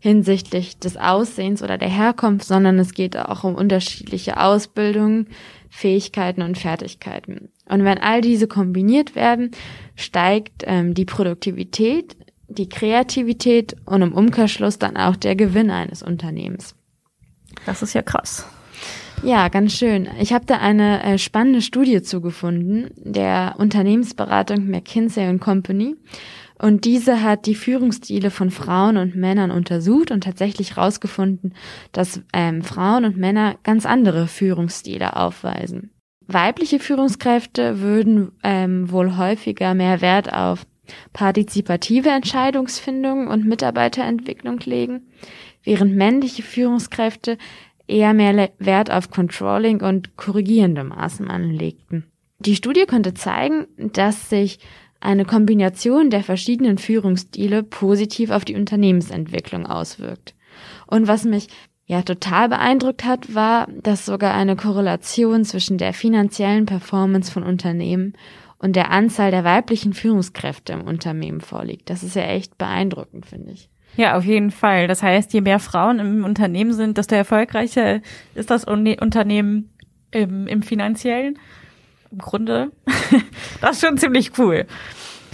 hinsichtlich des Aussehens oder der Herkunft, sondern es geht auch um unterschiedliche Ausbildungen, Fähigkeiten und Fertigkeiten. Und wenn all diese kombiniert werden, steigt ähm, die Produktivität, die Kreativität und im Umkehrschluss dann auch der Gewinn eines Unternehmens. Das ist ja krass. Ja, ganz schön. Ich habe da eine äh, spannende Studie zugefunden, der Unternehmensberatung McKinsey Company. Und diese hat die Führungsstile von Frauen und Männern untersucht und tatsächlich herausgefunden, dass ähm, Frauen und Männer ganz andere Führungsstile aufweisen. Weibliche Führungskräfte würden ähm, wohl häufiger mehr Wert auf partizipative Entscheidungsfindung und Mitarbeiterentwicklung legen, während männliche Führungskräfte eher mehr Wert auf Controlling und korrigierende Maßnahmen legten. Die Studie konnte zeigen, dass sich eine Kombination der verschiedenen Führungsstile positiv auf die Unternehmensentwicklung auswirkt. Und was mich ja total beeindruckt hat, war, dass sogar eine Korrelation zwischen der finanziellen Performance von Unternehmen und der Anzahl der weiblichen Führungskräfte im Unternehmen vorliegt. Das ist ja echt beeindruckend, finde ich. Ja, auf jeden Fall. Das heißt, je mehr Frauen im Unternehmen sind, desto erfolgreicher ist das Unternehmen im, im finanziellen im Grunde. das ist schon ziemlich cool.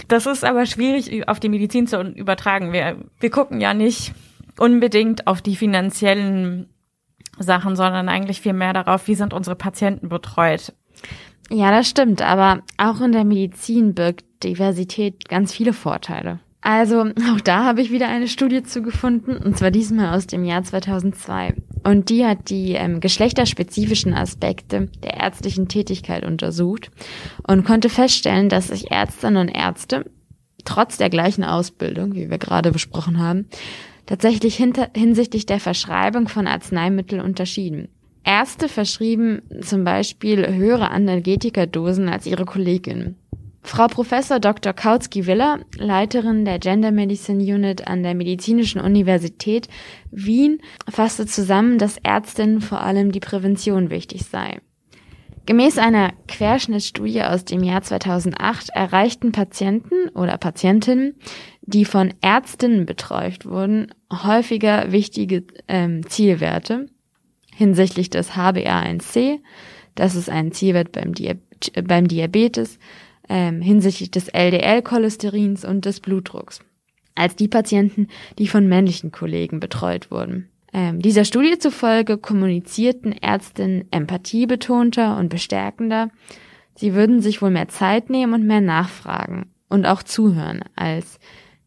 Das ist aber schwierig auf die Medizin zu übertragen. Wir, wir gucken ja nicht unbedingt auf die finanziellen Sachen, sondern eigentlich viel mehr darauf, wie sind unsere Patienten betreut. Ja, das stimmt, aber auch in der Medizin birgt Diversität ganz viele Vorteile. Also auch da habe ich wieder eine Studie zugefunden, und zwar diesmal aus dem Jahr 2002. Und die hat die ähm, geschlechterspezifischen Aspekte der ärztlichen Tätigkeit untersucht und konnte feststellen, dass sich Ärztinnen und Ärzte trotz der gleichen Ausbildung, wie wir gerade besprochen haben, tatsächlich hinter, hinsichtlich der Verschreibung von Arzneimitteln unterschieden. Ärzte verschrieben zum Beispiel höhere Analgetikadosen als ihre Kolleginnen. Frau Professor Dr. Kautsky-Willer, Leiterin der Gender Medicine Unit an der Medizinischen Universität Wien, fasste zusammen, dass Ärztinnen vor allem die Prävention wichtig sei. Gemäß einer Querschnittsstudie aus dem Jahr 2008 erreichten Patienten oder Patientinnen, die von Ärztinnen betreut wurden, häufiger wichtige ähm, Zielwerte hinsichtlich des HbA1c, das ist ein Zielwert beim, Diab beim Diabetes, ähm, hinsichtlich des LDL-Cholesterins und des Blutdrucks, als die Patienten, die von männlichen Kollegen betreut wurden. Ähm, dieser Studie zufolge kommunizierten Ärztinnen empathiebetonter und bestärkender. Sie würden sich wohl mehr Zeit nehmen und mehr nachfragen und auch zuhören als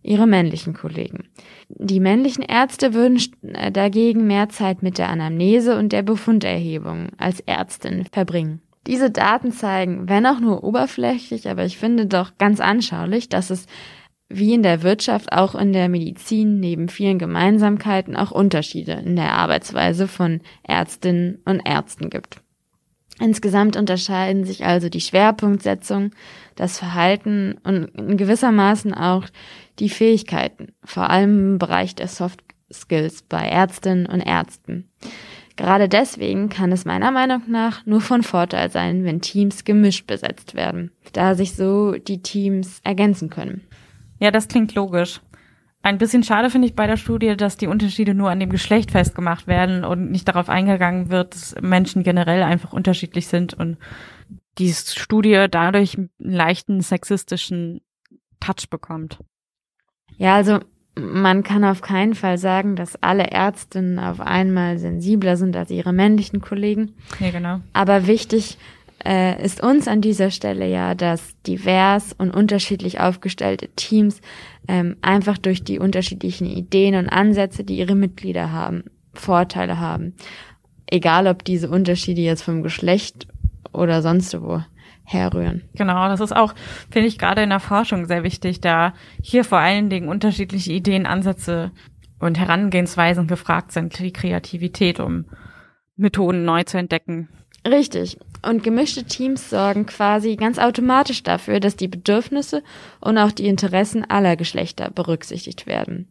ihre männlichen Kollegen. Die männlichen Ärzte würden äh, dagegen mehr Zeit mit der Anamnese und der Befunderhebung als Ärztin verbringen. Diese Daten zeigen, wenn auch nur oberflächlich, aber ich finde doch ganz anschaulich, dass es wie in der Wirtschaft auch in der Medizin neben vielen Gemeinsamkeiten auch Unterschiede in der Arbeitsweise von Ärztinnen und Ärzten gibt. Insgesamt unterscheiden sich also die Schwerpunktsetzung, das Verhalten und in gewissermaßen auch die Fähigkeiten, vor allem im Bereich der Soft Skills bei Ärztinnen und Ärzten. Gerade deswegen kann es meiner Meinung nach nur von Vorteil sein, wenn Teams gemischt besetzt werden, da sich so die Teams ergänzen können. Ja, das klingt logisch. Ein bisschen schade finde ich bei der Studie, dass die Unterschiede nur an dem Geschlecht festgemacht werden und nicht darauf eingegangen wird, dass Menschen generell einfach unterschiedlich sind und die Studie dadurch einen leichten sexistischen Touch bekommt. Ja, also man kann auf keinen Fall sagen, dass alle Ärztinnen auf einmal sensibler sind als ihre männlichen Kollegen. Ja, genau. Aber wichtig äh, ist uns an dieser Stelle ja, dass divers und unterschiedlich aufgestellte Teams ähm, einfach durch die unterschiedlichen Ideen und Ansätze, die ihre Mitglieder haben, Vorteile haben. Egal, ob diese Unterschiede jetzt vom Geschlecht oder sonst wo herrühren. Genau, das ist auch, finde ich, gerade in der Forschung sehr wichtig, da hier vor allen Dingen unterschiedliche Ideen, Ansätze und Herangehensweisen gefragt sind, die Kreativität, um Methoden neu zu entdecken. Richtig. Und gemischte Teams sorgen quasi ganz automatisch dafür, dass die Bedürfnisse und auch die Interessen aller Geschlechter berücksichtigt werden.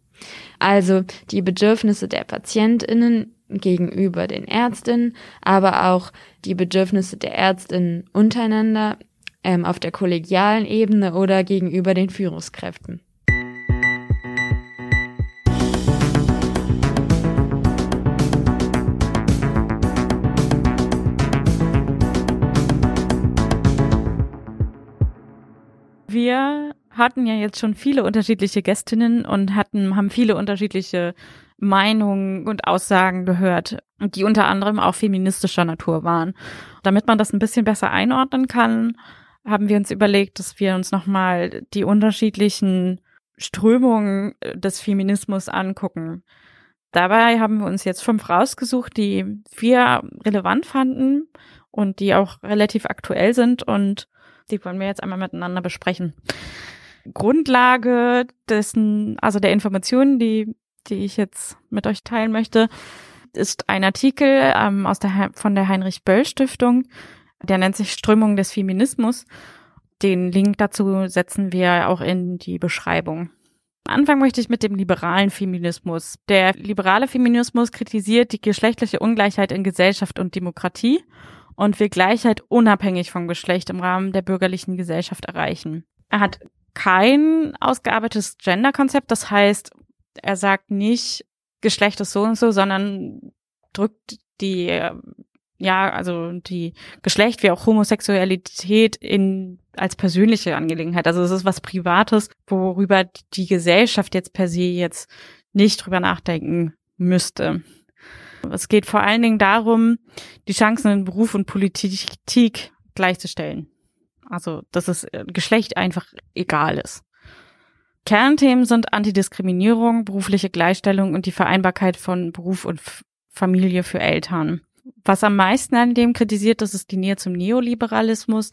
Also die Bedürfnisse der Patientinnen gegenüber den Ärztinnen, aber auch die Bedürfnisse der Ärztinnen untereinander ähm, auf der kollegialen Ebene oder gegenüber den Führungskräften. Wir hatten ja jetzt schon viele unterschiedliche Gästinnen und hatten, haben viele unterschiedliche Meinungen und Aussagen gehört, die unter anderem auch feministischer Natur waren. Damit man das ein bisschen besser einordnen kann, haben wir uns überlegt, dass wir uns nochmal die unterschiedlichen Strömungen des Feminismus angucken. Dabei haben wir uns jetzt fünf rausgesucht, die wir relevant fanden und die auch relativ aktuell sind und die wollen wir jetzt einmal miteinander besprechen. Grundlage dessen, also der Informationen, die, die ich jetzt mit euch teilen möchte, ist ein Artikel ähm, aus der, von der Heinrich Böll Stiftung. Der nennt sich Strömung des Feminismus. Den Link dazu setzen wir auch in die Beschreibung. Anfangen möchte ich mit dem liberalen Feminismus. Der liberale Feminismus kritisiert die geschlechtliche Ungleichheit in Gesellschaft und Demokratie und will Gleichheit unabhängig vom Geschlecht im Rahmen der bürgerlichen Gesellschaft erreichen. Er hat kein ausgearbeitetes Gender-Konzept, das heißt, er sagt nicht, Geschlecht ist so und so, sondern drückt die, ja, also die Geschlecht wie auch Homosexualität in, als persönliche Angelegenheit. Also es ist was Privates, worüber die Gesellschaft jetzt per se jetzt nicht drüber nachdenken müsste. Es geht vor allen Dingen darum, die Chancen in Beruf und Politik gleichzustellen. Also, dass das äh, Geschlecht einfach egal ist. Kernthemen sind Antidiskriminierung, berufliche Gleichstellung und die Vereinbarkeit von Beruf und Familie für Eltern. Was am meisten an dem kritisiert, das ist die Nähe zum Neoliberalismus.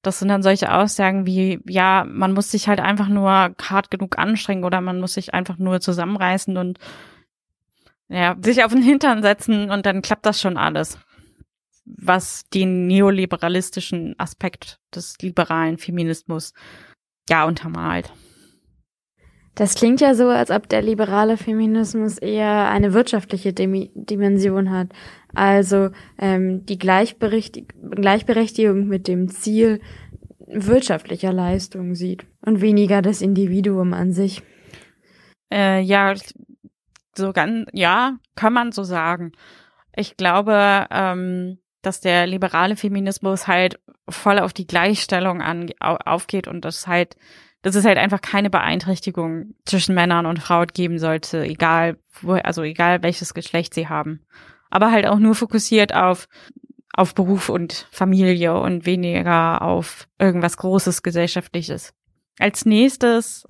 Das sind dann solche Aussagen wie, ja, man muss sich halt einfach nur hart genug anstrengen oder man muss sich einfach nur zusammenreißen und ja, sich auf den Hintern setzen und dann klappt das schon alles. Was den neoliberalistischen Aspekt des liberalen Feminismus ja untermalt. Das klingt ja so, als ob der liberale Feminismus eher eine wirtschaftliche Demi Dimension hat. Also ähm, die Gleichberechtig Gleichberechtigung mit dem Ziel wirtschaftlicher Leistung sieht und weniger das Individuum an sich. Äh, ja, so ganz, ja, kann man so sagen. Ich glaube, ähm, dass der liberale Feminismus halt voll auf die Gleichstellung an, aufgeht und das halt, dass es halt einfach keine Beeinträchtigung zwischen Männern und Frauen geben sollte, egal, wo, also egal welches Geschlecht sie haben. Aber halt auch nur fokussiert auf, auf Beruf und Familie und weniger auf irgendwas Großes Gesellschaftliches. Als nächstes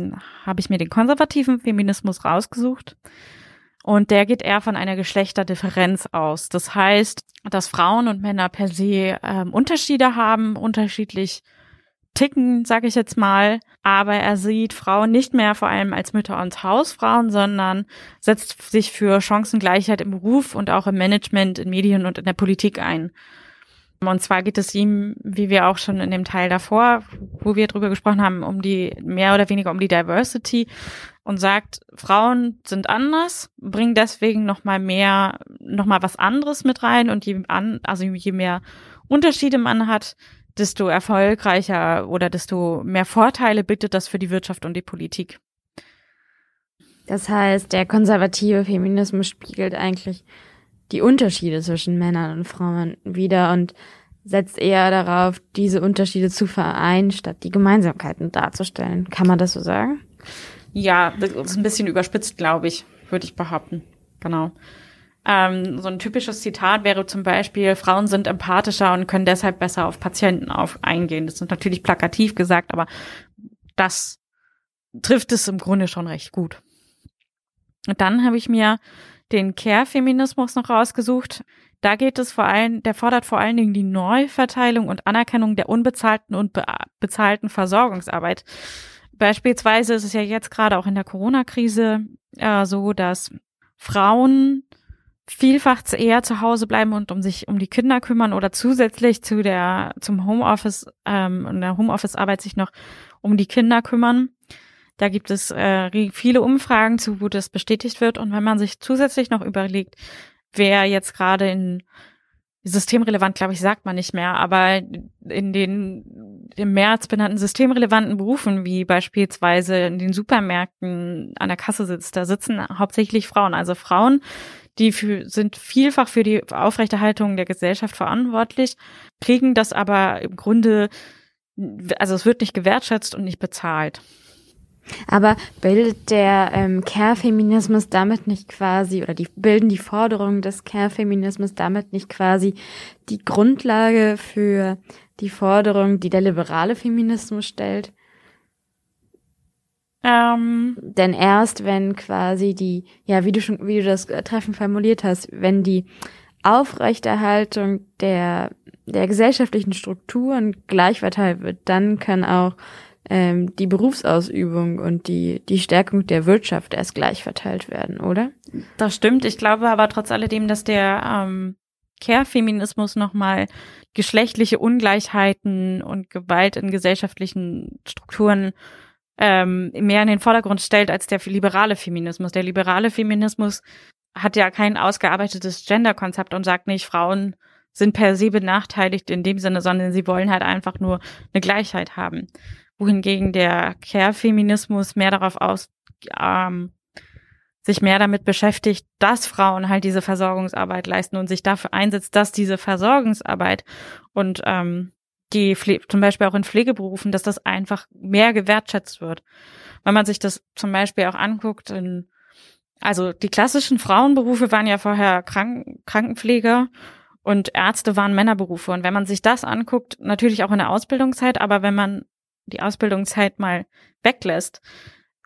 habe ich mir den konservativen Feminismus rausgesucht. Und der geht eher von einer Geschlechterdifferenz aus. Das heißt, dass Frauen und Männer per se ähm, Unterschiede haben, unterschiedlich ticken, sage ich jetzt mal. Aber er sieht Frauen nicht mehr vor allem als Mütter und Hausfrauen, sondern setzt sich für Chancengleichheit im Beruf und auch im Management, in Medien und in der Politik ein. Und zwar geht es ihm, wie wir auch schon in dem Teil davor, wo wir drüber gesprochen haben, um die mehr oder weniger um die Diversity und sagt, Frauen sind anders, bringen deswegen noch mal mehr, noch mal was anderes mit rein und je an, also je mehr Unterschiede man hat, desto erfolgreicher oder desto mehr Vorteile bietet das für die Wirtschaft und die Politik. Das heißt, der konservative Feminismus spiegelt eigentlich die Unterschiede zwischen Männern und Frauen wieder und setzt eher darauf, diese Unterschiede zu vereinen, statt die Gemeinsamkeiten darzustellen. Kann man das so sagen? Ja, das ist ein bisschen überspitzt, glaube ich, würde ich behaupten. Genau. Ähm, so ein typisches Zitat wäre zum Beispiel, Frauen sind empathischer und können deshalb besser auf Patienten auf eingehen. Das ist natürlich plakativ gesagt, aber das trifft es im Grunde schon recht gut. Und dann habe ich mir den Care-Feminismus noch rausgesucht. Da geht es vor allem, der fordert vor allen Dingen die Neuverteilung und Anerkennung der unbezahlten und be bezahlten Versorgungsarbeit. Beispielsweise ist es ja jetzt gerade auch in der Corona-Krise äh, so, dass Frauen vielfach eher zu Hause bleiben und um sich um die Kinder kümmern oder zusätzlich zu der zum Homeoffice ähm, und der Homeoffice-Arbeit sich noch um die Kinder kümmern. Da gibt es äh, viele Umfragen zu, wo das bestätigt wird. Und wenn man sich zusätzlich noch überlegt, wer jetzt gerade in systemrelevant, glaube ich, sagt man nicht mehr, aber in den im März benannten systemrelevanten Berufen, wie beispielsweise in den Supermärkten an der Kasse sitzt, da sitzen hauptsächlich Frauen. Also Frauen, die für, sind vielfach für die Aufrechterhaltung der Gesellschaft verantwortlich, kriegen das aber im Grunde, also es wird nicht gewertschätzt und nicht bezahlt. Aber bildet der ähm, Care-Feminismus damit nicht quasi, oder die bilden die Forderungen des Care-Feminismus damit nicht quasi die Grundlage für die Forderung, die der liberale Feminismus stellt? Ähm. Denn erst wenn quasi die, ja, wie du schon, wie du das treffend formuliert hast, wenn die Aufrechterhaltung der, der gesellschaftlichen Strukturen gleich verteilt wird, dann kann auch ähm, die Berufsausübung und die, die Stärkung der Wirtschaft erst gleich verteilt werden, oder? Das stimmt. Ich glaube aber trotz alledem, dass der ähm, Care-Feminismus nochmal geschlechtliche Ungleichheiten und Gewalt in gesellschaftlichen Strukturen ähm, mehr in den Vordergrund stellt als der liberale Feminismus. Der liberale Feminismus hat ja kein ausgearbeitetes Gender-Konzept und sagt nicht, Frauen sind per se benachteiligt in dem Sinne, sondern sie wollen halt einfach nur eine Gleichheit haben wohingegen der Care-Feminismus mehr darauf aus, ähm, sich mehr damit beschäftigt, dass Frauen halt diese Versorgungsarbeit leisten und sich dafür einsetzt, dass diese Versorgungsarbeit und ähm, die zum Beispiel auch in Pflegeberufen, dass das einfach mehr gewertschätzt wird. Wenn man sich das zum Beispiel auch anguckt, in, also die klassischen Frauenberufe waren ja vorher Krank Krankenpfleger und Ärzte waren Männerberufe. Und wenn man sich das anguckt, natürlich auch in der Ausbildungszeit, aber wenn man die Ausbildungszeit mal weglässt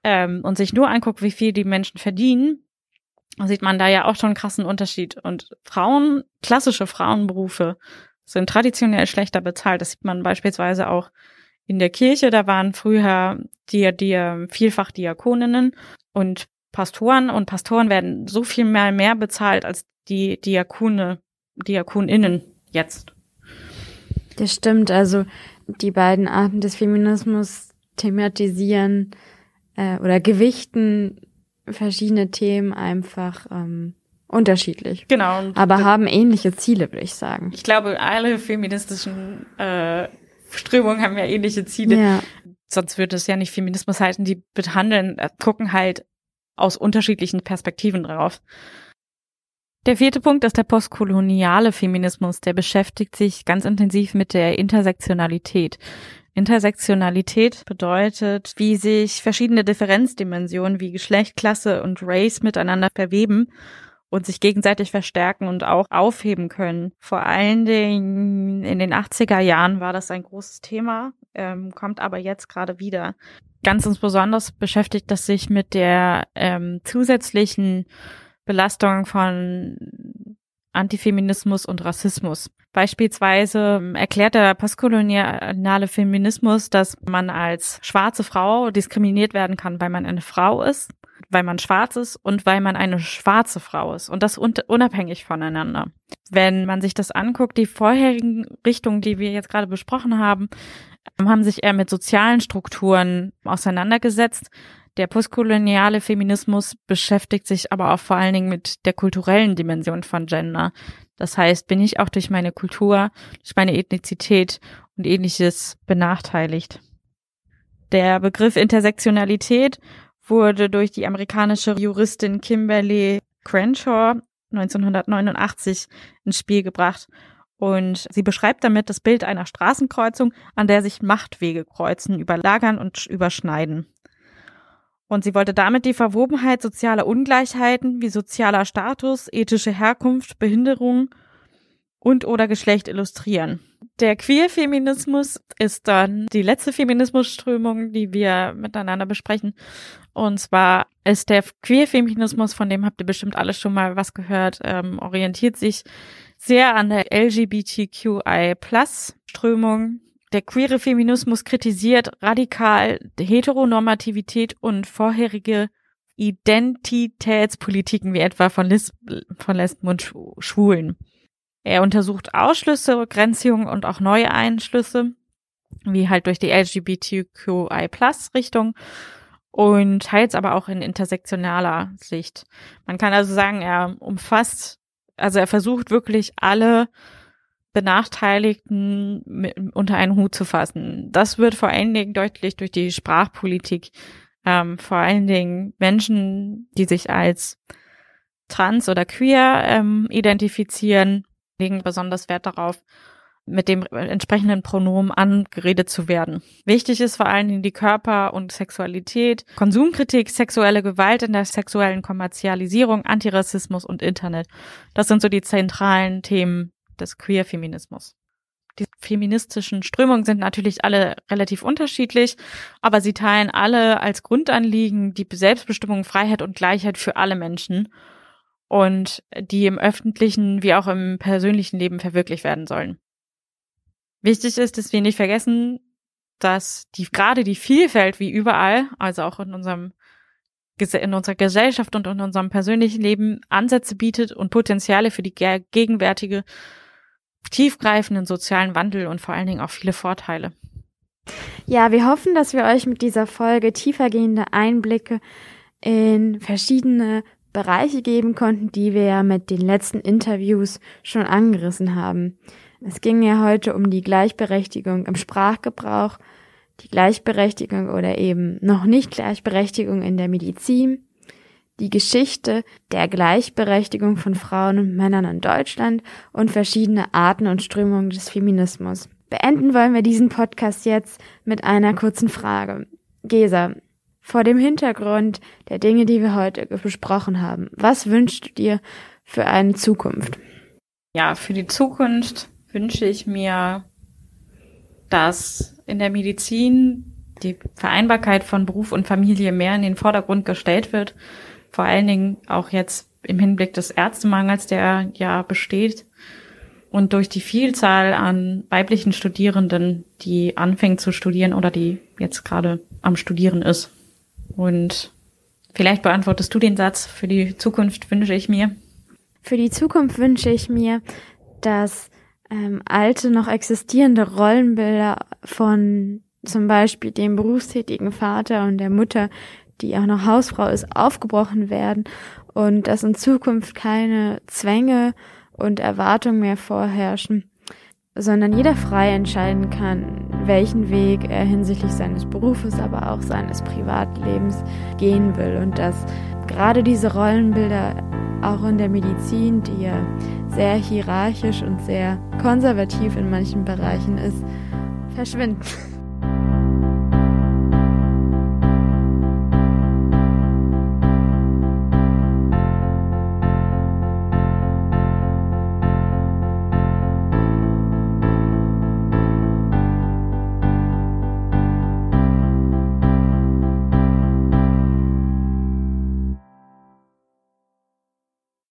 ähm, und sich nur anguckt, wie viel die Menschen verdienen, sieht man da ja auch schon einen krassen Unterschied. Und Frauen, klassische Frauenberufe, sind traditionell schlechter bezahlt. Das sieht man beispielsweise auch in der Kirche. Da waren früher die, die vielfach Diakoninnen und Pastoren und Pastoren werden so viel mehr, mehr bezahlt als die Diakone, Diakoninnen jetzt. Das stimmt. Also die beiden Arten des Feminismus thematisieren äh, oder gewichten verschiedene Themen einfach ähm, unterschiedlich. Genau. Aber haben ähnliche Ziele, würde ich sagen. Ich glaube, alle feministischen äh, Strömungen haben ja ähnliche Ziele. Ja. Sonst würde es ja nicht Feminismus heißen. Die behandeln, äh, gucken halt aus unterschiedlichen Perspektiven drauf. Der vierte Punkt ist der postkoloniale Feminismus. Der beschäftigt sich ganz intensiv mit der Intersektionalität. Intersektionalität bedeutet, wie sich verschiedene Differenzdimensionen wie Geschlecht, Klasse und Race miteinander verweben und sich gegenseitig verstärken und auch aufheben können. Vor allen Dingen in den 80er Jahren war das ein großes Thema, ähm, kommt aber jetzt gerade wieder. Ganz insbesondere beschäftigt das sich mit der ähm, zusätzlichen Belastung von Antifeminismus und Rassismus. Beispielsweise ähm, erklärt der postkoloniale Feminismus, dass man als schwarze Frau diskriminiert werden kann, weil man eine Frau ist, weil man schwarz ist und weil man eine schwarze Frau ist. Und das unabhängig voneinander. Wenn man sich das anguckt, die vorherigen Richtungen, die wir jetzt gerade besprochen haben, haben sich eher mit sozialen Strukturen auseinandergesetzt. Der postkoloniale Feminismus beschäftigt sich aber auch vor allen Dingen mit der kulturellen Dimension von Gender. Das heißt, bin ich auch durch meine Kultur, durch meine Ethnizität und ähnliches benachteiligt. Der Begriff Intersektionalität wurde durch die amerikanische Juristin Kimberly Crenshaw 1989 ins Spiel gebracht. Und sie beschreibt damit das Bild einer Straßenkreuzung, an der sich Machtwege kreuzen, überlagern und überschneiden. Und sie wollte damit die Verwobenheit sozialer Ungleichheiten wie sozialer Status, ethische Herkunft, Behinderung und oder Geschlecht illustrieren. Der Queer-Feminismus ist dann die letzte Feminismusströmung, die wir miteinander besprechen. Und zwar ist der Queer-Feminismus, von dem habt ihr bestimmt alle schon mal was gehört, ähm, orientiert sich sehr an der LGBTQI-Plus-Strömung, der queere Feminismus kritisiert radikal Heteronormativität und vorherige Identitätspolitiken wie etwa von, Lis von Lesben und Schwulen. Er untersucht Ausschlüsse, Grenzungen und auch neue Einschlüsse, wie halt durch die LGBTQI-Plus-Richtung und teils aber auch in intersektionaler Sicht. Man kann also sagen, er umfasst, also er versucht wirklich alle Benachteiligten unter einen Hut zu fassen. Das wird vor allen Dingen deutlich durch die Sprachpolitik. Ähm, vor allen Dingen Menschen, die sich als trans oder queer ähm, identifizieren, legen besonders Wert darauf, mit dem entsprechenden Pronomen angeredet zu werden. Wichtig ist vor allen Dingen die Körper- und Sexualität, Konsumkritik, sexuelle Gewalt in der sexuellen Kommerzialisierung, Antirassismus und Internet. Das sind so die zentralen Themen, des Queer-Feminismus. Die feministischen Strömungen sind natürlich alle relativ unterschiedlich, aber sie teilen alle als Grundanliegen die Selbstbestimmung, Freiheit und Gleichheit für alle Menschen und die im öffentlichen wie auch im persönlichen Leben verwirklicht werden sollen. Wichtig ist, dass wir nicht vergessen, dass die, gerade die Vielfalt wie überall, also auch in unserem in unserer Gesellschaft und in unserem persönlichen Leben Ansätze bietet und Potenziale für die gegenwärtige tiefgreifenden sozialen Wandel und vor allen Dingen auch viele Vorteile. Ja, wir hoffen, dass wir euch mit dieser Folge tiefergehende Einblicke in verschiedene Bereiche geben konnten, die wir ja mit den letzten Interviews schon angerissen haben. Es ging ja heute um die Gleichberechtigung im Sprachgebrauch, die Gleichberechtigung oder eben noch nicht Gleichberechtigung in der Medizin, die Geschichte der Gleichberechtigung von Frauen und Männern in Deutschland und verschiedene Arten und Strömungen des Feminismus. Beenden wollen wir diesen Podcast jetzt mit einer kurzen Frage. Gesa, vor dem Hintergrund der Dinge, die wir heute besprochen haben, was wünschst du dir für eine Zukunft? Ja, für die Zukunft wünsche ich mir, dass in der Medizin die Vereinbarkeit von Beruf und Familie mehr in den Vordergrund gestellt wird, vor allen Dingen auch jetzt im Hinblick des Ärztemangels, der ja besteht und durch die Vielzahl an weiblichen Studierenden, die anfängt zu studieren oder die jetzt gerade am Studieren ist. Und vielleicht beantwortest du den Satz, für die Zukunft wünsche ich mir. Für die Zukunft wünsche ich mir, dass ähm, alte, noch existierende Rollenbilder von zum Beispiel dem berufstätigen Vater und der Mutter die auch noch Hausfrau ist, aufgebrochen werden und dass in Zukunft keine Zwänge und Erwartungen mehr vorherrschen, sondern jeder frei entscheiden kann, welchen Weg er hinsichtlich seines Berufes, aber auch seines Privatlebens gehen will und dass gerade diese Rollenbilder auch in der Medizin, die ja sehr hierarchisch und sehr konservativ in manchen Bereichen ist, verschwinden.